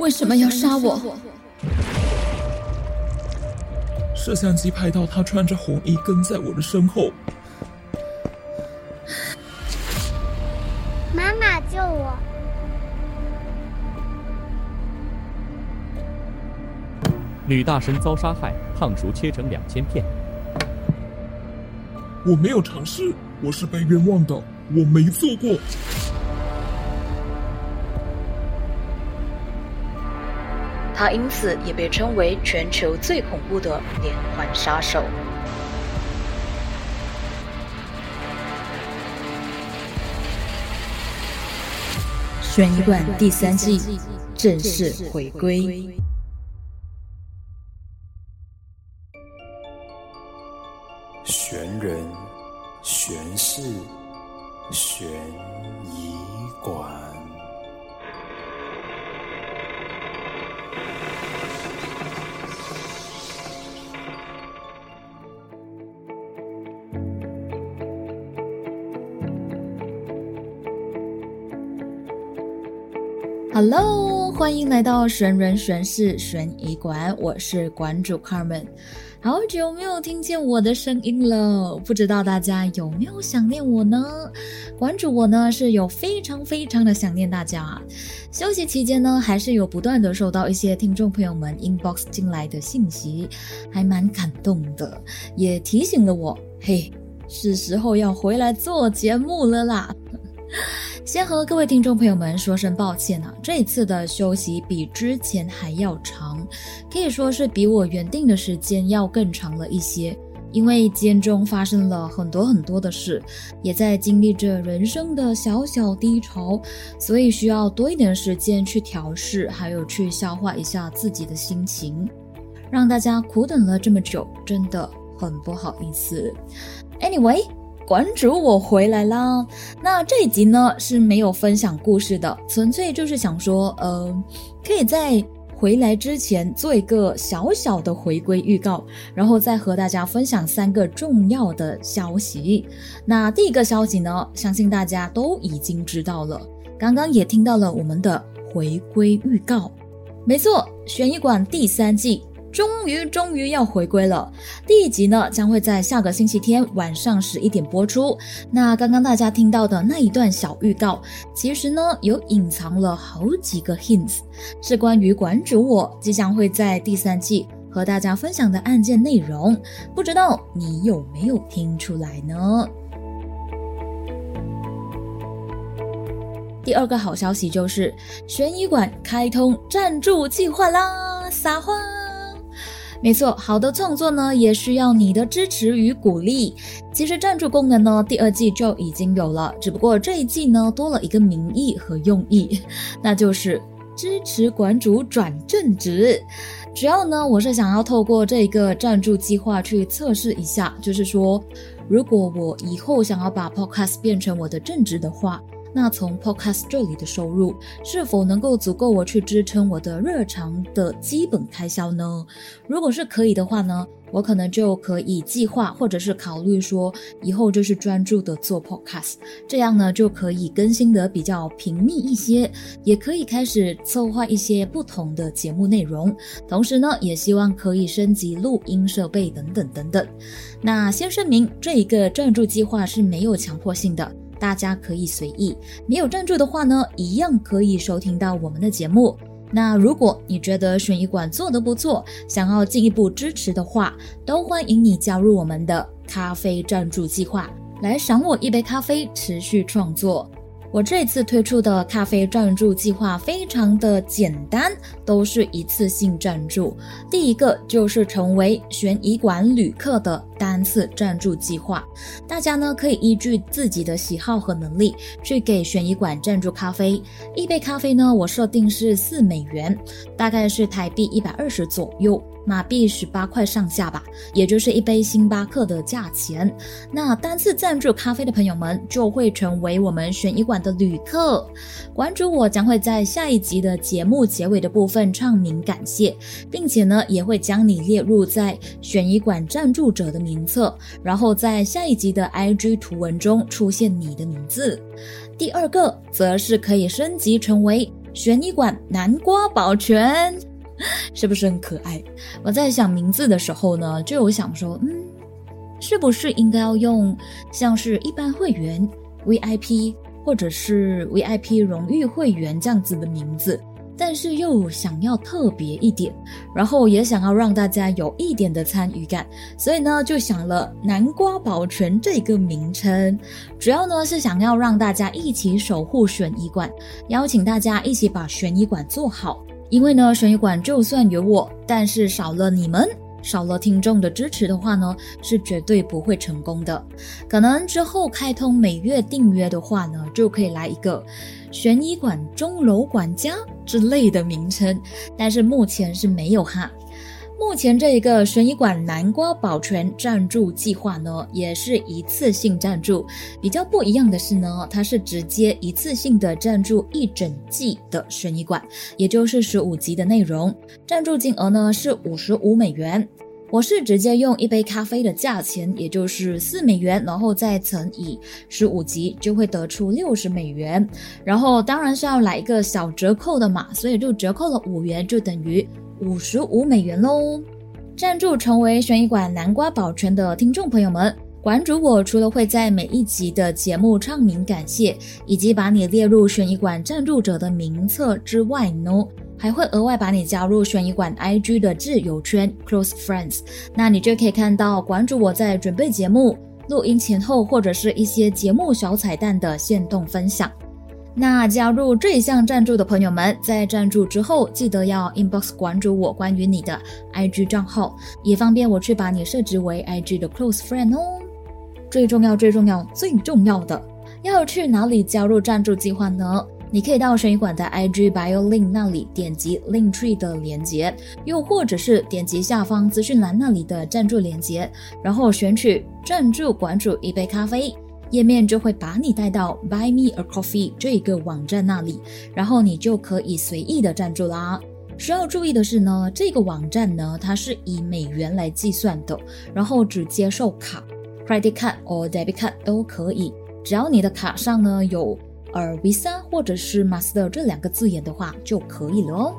为什么要杀我？摄像机拍到他穿着红衣跟在我的身后。妈妈救我！女大神遭杀害，烫熟切成两千片。我没有尝试，我是被冤枉的，我没做过。他因此也被称为全球最恐怖的连环杀手。悬疑馆第三季正式回归。悬人、悬事、悬 Hello，欢迎来到悬人悬事悬疑馆，我是馆主 Carmen。好久没有听见我的声音了，不知道大家有没有想念我呢？馆主我呢是有非常非常的想念大家啊。休息期间呢，还是有不断的收到一些听众朋友们 inbox 进来的信息，还蛮感动的，也提醒了我，嘿，是时候要回来做节目了啦。先和各位听众朋友们说声抱歉啊，这一次的休息比之前还要长，可以说是比我原定的时间要更长了一些。因为间中发生了很多很多的事，也在经历着人生的小小低潮，所以需要多一点时间去调试，还有去消化一下自己的心情，让大家苦等了这么久，真的很不好意思。Anyway。馆主，我回来啦。那这一集呢是没有分享故事的，纯粹就是想说，呃，可以在回来之前做一个小小的回归预告，然后再和大家分享三个重要的消息。那第一个消息呢，相信大家都已经知道了，刚刚也听到了我们的回归预告。没错，悬疑馆第三季。终于，终于要回归了。第一集呢，将会在下个星期天晚上十一点播出。那刚刚大家听到的那一段小预告，其实呢，有隐藏了好几个 hints，是关于馆主我即将会在第三季和大家分享的案件内容。不知道你有没有听出来呢？第二个好消息就是，悬疑馆开通赞助计划啦！撒花。没错，好的创作呢也需要你的支持与鼓励。其实赞助功能呢，第二季就已经有了，只不过这一季呢多了一个名义和用意，那就是支持馆主转正职。主要呢，我是想要透过这个赞助计划去测试一下，就是说，如果我以后想要把 Podcast 变成我的正职的话。那从 Podcast 这里的收入是否能够足够我去支撑我的日常的基本开销呢？如果是可以的话呢，我可能就可以计划或者是考虑说，以后就是专注的做 Podcast，这样呢就可以更新的比较频密一些，也可以开始策划一些不同的节目内容，同时呢也希望可以升级录音设备等等等等。那先声明，这一个赞助计划是没有强迫性的。大家可以随意，没有赞助的话呢，一样可以收听到我们的节目。那如果你觉得悬疑馆做得不错，想要进一步支持的话，都欢迎你加入我们的咖啡赞助计划，来赏我一杯咖啡，持续创作。我这次推出的咖啡赞助计划非常的简单，都是一次性赞助。第一个就是成为悬疑馆旅客的单次赞助计划，大家呢可以依据自己的喜好和能力去给悬疑馆赞助咖啡。一杯咖啡呢，我设定是四美元，大概是台币一百二十左右。马币十八块上下吧，也就是一杯星巴克的价钱。那单次赞助咖啡的朋友们就会成为我们悬疑馆的旅客。馆主我将会在下一集的节目结尾的部分唱名感谢，并且呢也会将你列入在悬疑馆赞助者的名名册，然后在下一集的 IG 图文中出现你的名字。第二个则是可以升级成为悬疑馆南瓜保全，是不是很可爱？我在想名字的时候呢，就有想说，嗯，是不是应该要用像是一般会员 VIP 或者是 VIP 荣誉会员这样子的名字？但是又想要特别一点，然后也想要让大家有一点的参与感，所以呢就想了“南瓜保全”这个名称，主要呢是想要让大家一起守护悬疑馆，邀请大家一起把悬疑馆做好。因为呢，悬疑馆就算有我，但是少了你们。少了听众的支持的话呢，是绝对不会成功的。可能之后开通每月订阅的话呢，就可以来一个“悬疑馆钟楼管家”之类的名称，但是目前是没有哈。目前这一个悬疑馆南瓜保全赞助计划呢，也是一次性赞助。比较不一样的是呢，它是直接一次性的赞助一整季的悬疑馆，也就是十五集的内容。赞助金额呢是五十五美元。我是直接用一杯咖啡的价钱，也就是四美元，然后再乘以十五集，就会得出六十美元。然后当然是要来一个小折扣的嘛，所以就折扣了五元，就等于。五十五美元喽！赞助成为悬疑馆南瓜保全的听众朋友们，馆主我除了会在每一集的节目唱名感谢，以及把你列入悬疑馆赞助者的名册之外呢，还会额外把你加入悬疑馆 IG 的挚友圈 Close Friends，那你就可以看到馆主我在准备节目、录音前后或者是一些节目小彩蛋的现动分享。那加入这一项赞助的朋友们，在赞助之后记得要 inbox 关注我关于你的 IG 账号，也方便我去把你设置为 IG 的 close friend 哦。最重要、最重要、最重要的，要去哪里加入赞助计划呢？你可以到神医馆的 IG bio link 那里点击 link tree 的连接，又或者是点击下方资讯栏那里的赞助连接，然后选取赞助馆主一杯咖啡。页面就会把你带到 Buy Me a Coffee 这个网站那里，然后你就可以随意的赞助啦。需要注意的是呢，这个网站呢，它是以美元来计算的，然后只接受卡，credit card 或 debit card 都可以，只要你的卡上呢有呃 Visa 或者是 Master 这两个字眼的话就可以了哦。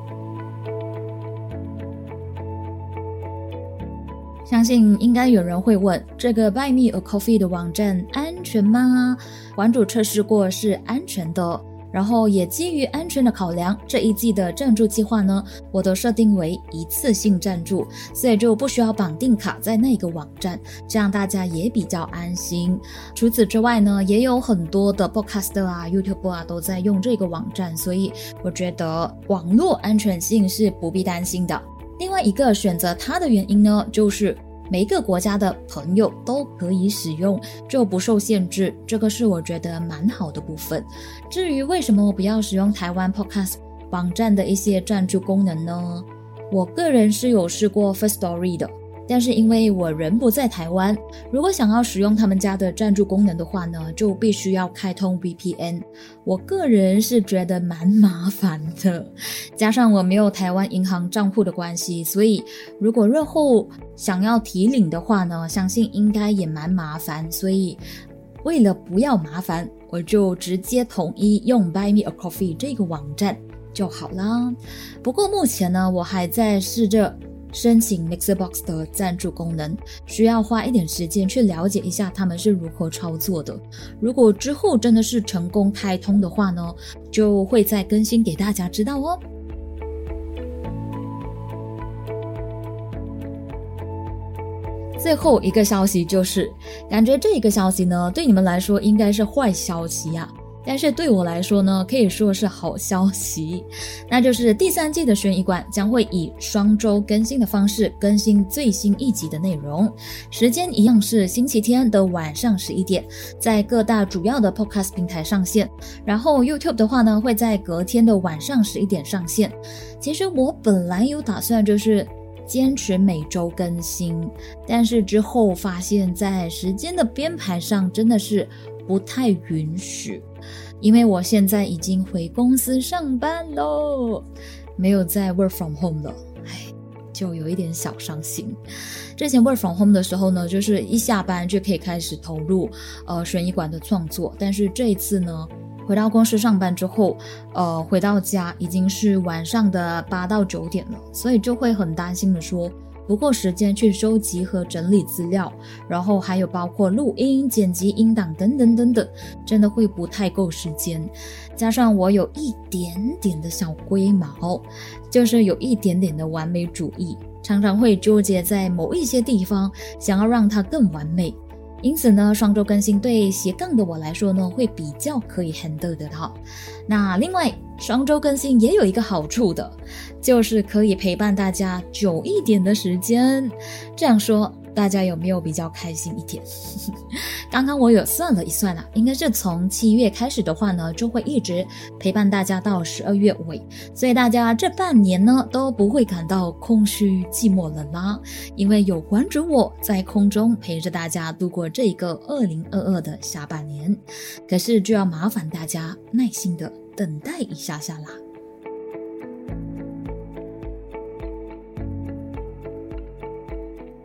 相信应该有人会问，这个 Buy Me a Coffee 的网站安全吗？馆主测试过是安全的，然后也基于安全的考量，这一季的赞助计划呢，我都设定为一次性赞助，所以就不需要绑定卡在那个网站，这样大家也比较安心。除此之外呢，也有很多的 Podcast 啊、YouTube 啊都在用这个网站，所以我觉得网络安全性是不必担心的。另外一个选择它的原因呢，就是每一个国家的朋友都可以使用，就不受限制，这个是我觉得蛮好的部分。至于为什么我不要使用台湾 Podcast 网站的一些赞助功能呢？我个人是有试过 First Story 的。但是因为我人不在台湾，如果想要使用他们家的赞助功能的话呢，就必须要开通 VPN。我个人是觉得蛮麻烦的，加上我没有台湾银行账户的关系，所以如果日后想要提领的话呢，相信应该也蛮麻烦。所以为了不要麻烦，我就直接统一用 Buy Me a Coffee 这个网站就好啦。不过目前呢，我还在试着。申请 Mixbox 的赞助功能，需要花一点时间去了解一下他们是如何操作的。如果之后真的是成功开通的话呢，就会再更新给大家知道哦。最后一个消息就是，感觉这一个消息呢，对你们来说应该是坏消息呀。但是对我来说呢，可以说是好消息，那就是第三季的悬疑馆将会以双周更新的方式更新最新一集的内容，时间一样是星期天的晚上十一点，在各大主要的 podcast 平台上线，然后 YouTube 的话呢会在隔天的晚上十一点上线。其实我本来有打算就是坚持每周更新，但是之后发现，在时间的编排上真的是不太允许。因为我现在已经回公司上班喽，没有在 work from home 了，唉，就有一点小伤心。之前 work from home 的时候呢，就是一下班就可以开始投入呃悬疑馆的创作，但是这一次呢，回到公司上班之后，呃，回到家已经是晚上的八到九点了，所以就会很担心的说，不够时间去收集和整理资料，然后还有包括录音、剪辑音档等等等等，真的会不太够时间。加上我有一点点的小龟毛，就是有一点点的完美主义，常常会纠结在某一些地方，想要让它更完美。因此呢，双周更新对斜杠的我来说呢，会比较可以 handle 得到。那另外，双周更新也有一个好处的，就是可以陪伴大家久一点的时间。这样说。大家有没有比较开心一点？刚刚我有算了一算啊，应该是从七月开始的话呢，就会一直陪伴大家到十二月尾，所以大家这半年呢都不会感到空虚、寂寞、冷啦，因为有关注我在空中陪着大家度过这一个二零二二的下半年。可是就要麻烦大家耐心的等待一下下啦。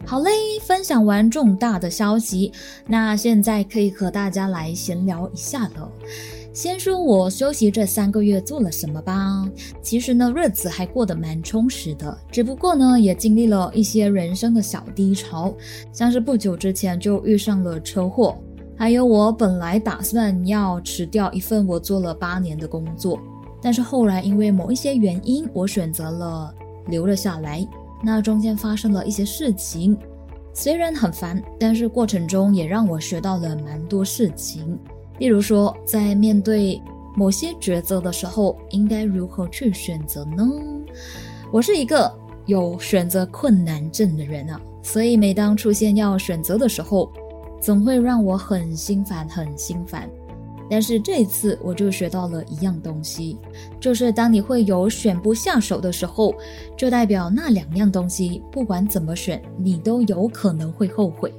好嘞，分享完重大的消息，那现在可以和大家来闲聊一下了。先说我休息这三个月做了什么吧。其实呢，日子还过得蛮充实的，只不过呢，也经历了一些人生的小低潮，像是不久之前就遇上了车祸，还有我本来打算要辞掉一份我做了八年的工作，但是后来因为某一些原因，我选择了留了下来。那中间发生了一些事情，虽然很烦，但是过程中也让我学到了蛮多事情。例如说，在面对某些抉择的时候，应该如何去选择呢？我是一个有选择困难症的人啊，所以每当出现要选择的时候，总会让我很心烦，很心烦。但是这一次我就学到了一样东西，就是当你会有选不下手的时候，就代表那两样东西不管怎么选，你都有可能会后悔。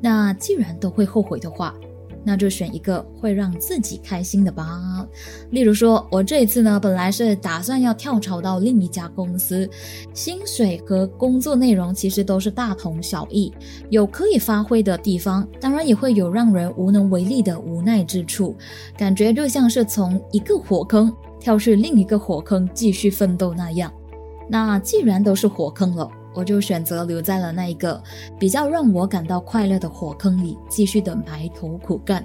那既然都会后悔的话，那就选一个会让自己开心的吧。例如说，我这一次呢，本来是打算要跳槽到另一家公司，薪水和工作内容其实都是大同小异，有可以发挥的地方，当然也会有让人无能为力的无奈之处，感觉就像是从一个火坑跳去另一个火坑继续奋斗那样。那既然都是火坑了。我就选择留在了那一个比较让我感到快乐的火坑里，继续的埋头苦干。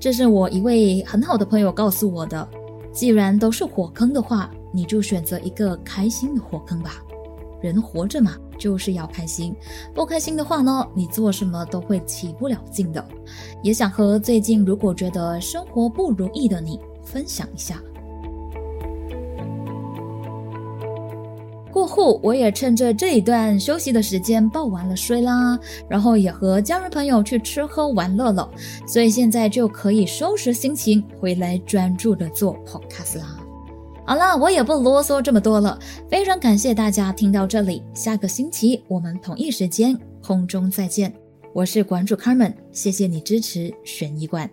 这是我一位很好的朋友告诉我的。既然都是火坑的话，你就选择一个开心的火坑吧。人活着嘛，就是要开心。不开心的话呢，你做什么都会起不了劲的。也想和最近如果觉得生活不如意的你分享一下。过后，我也趁着这一段休息的时间报完了税啦，然后也和家人朋友去吃喝玩乐了，所以现在就可以收拾心情，回来专注的做 podcast 啦。好啦，我也不啰嗦这么多了，非常感谢大家听到这里，下个星期我们同一时间空中再见，我是馆主 Carmen，谢谢你支持悬疑馆。